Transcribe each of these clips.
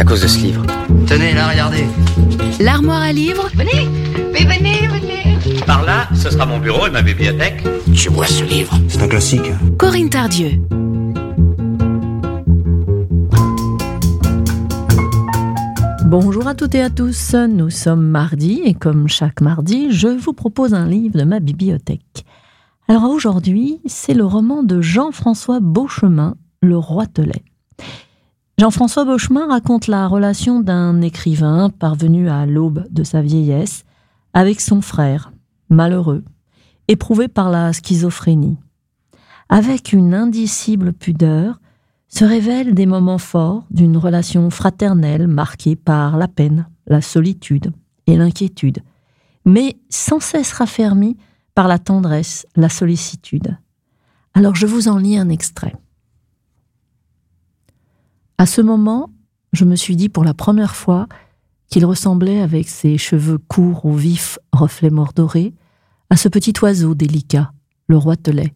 À cause de ce livre. Tenez, là, regardez. L'armoire à livres Venez, mais venez, venez. Par là, ce sera mon bureau et ma bibliothèque. Je vois ce livre? C'est un classique. Corinne Tardieu. Bonjour à toutes et à tous, nous sommes mardi et comme chaque mardi, je vous propose un livre de ma bibliothèque. Alors aujourd'hui, c'est le roman de Jean-François Beauchemin, Le Roitelet. Jean-François Beauchemin raconte la relation d'un écrivain parvenu à l'aube de sa vieillesse avec son frère, malheureux, éprouvé par la schizophrénie. Avec une indicible pudeur, se révèlent des moments forts d'une relation fraternelle marquée par la peine, la solitude et l'inquiétude, mais sans cesse raffermie par la tendresse, la sollicitude. Alors je vous en lis un extrait. À ce moment, je me suis dit pour la première fois qu'il ressemblait avec ses cheveux courts aux vifs reflets mordorés à ce petit oiseau délicat, le roitelet,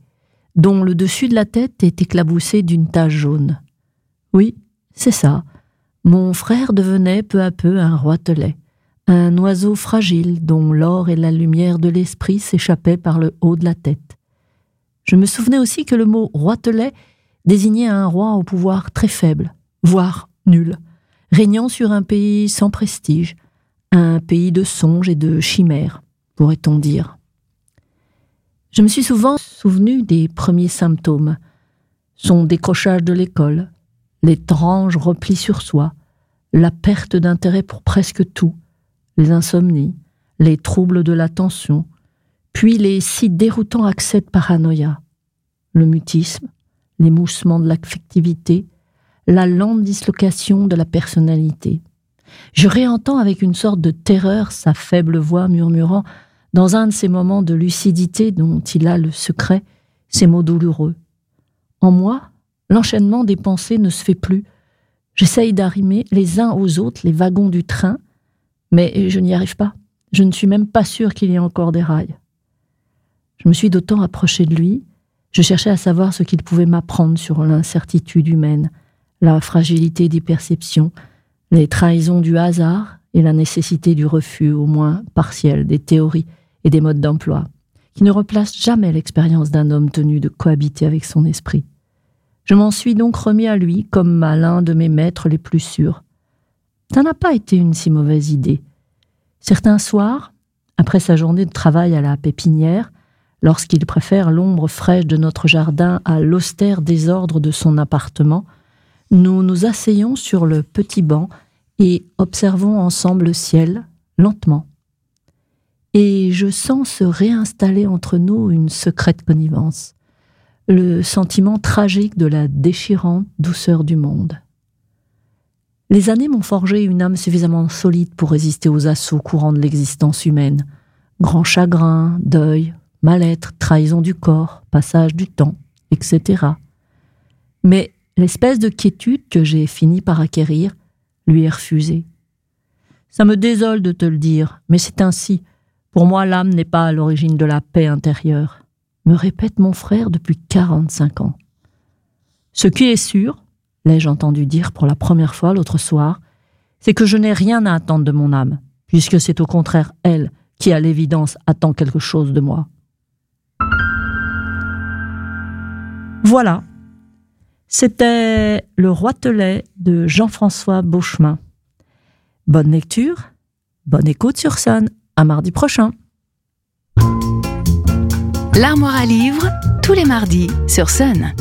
dont le dessus de la tête est éclaboussé d'une tache jaune. Oui, c'est ça. Mon frère devenait peu à peu un roitelet, un oiseau fragile dont l'or et la lumière de l'esprit s'échappaient par le haut de la tête. Je me souvenais aussi que le mot roitelet désignait un roi au pouvoir très faible, voire nul, régnant sur un pays sans prestige, un pays de songes et de chimères, pourrait-on dire. Je me suis souvent souvenu des premiers symptômes. Son décrochage de l'école, l'étrange repli sur soi, la perte d'intérêt pour presque tout, les insomnies, les troubles de l'attention, puis les si déroutants accès de paranoïa, le mutisme, l'émoussement de l'affectivité, la lente dislocation de la personnalité. Je réentends avec une sorte de terreur sa faible voix murmurant dans un de ces moments de lucidité dont il a le secret, ces mots douloureux. En moi, l'enchaînement des pensées ne se fait plus. J'essaye d'arrimer les uns aux autres les wagons du train, mais je n'y arrive pas. Je ne suis même pas sûr qu'il y ait encore des rails. Je me suis d'autant approché de lui, je cherchais à savoir ce qu'il pouvait m'apprendre sur l'incertitude humaine, la fragilité des perceptions, les trahisons du hasard et la nécessité du refus, au moins partiel, des théories et des modes d'emploi, qui ne replacent jamais l'expérience d'un homme tenu de cohabiter avec son esprit. Je m'en suis donc remis à lui comme à l'un de mes maîtres les plus sûrs. Ça n'a pas été une si mauvaise idée. Certains soirs, après sa journée de travail à la pépinière, lorsqu'il préfère l'ombre fraîche de notre jardin à l'austère désordre de son appartement, nous nous asseyons sur le petit banc et observons ensemble le ciel, lentement, et je sens se réinstaller entre nous une secrète connivence, le sentiment tragique de la déchirante douceur du monde. Les années m'ont forgé une âme suffisamment solide pour résister aux assauts courants de l'existence humaine. Grand chagrin, deuil, mal-être, trahison du corps, passage du temps, etc. Mais l'espèce de quiétude que j'ai fini par acquérir lui est refusée. Ça me désole de te le dire, mais c'est ainsi. Pour moi, l'âme n'est pas à l'origine de la paix intérieure, me répète mon frère depuis quarante-cinq ans. Ce qui est sûr, l'ai-je entendu dire pour la première fois l'autre soir, c'est que je n'ai rien à attendre de mon âme, puisque c'est au contraire elle qui, à l'évidence, attend quelque chose de moi. Voilà, c'était Le Roitelet de Jean-François Beauchemin. Bonne lecture, bonne écoute sur Sun. À mardi prochain. L'armoire à livres, tous les mardis sur Sun.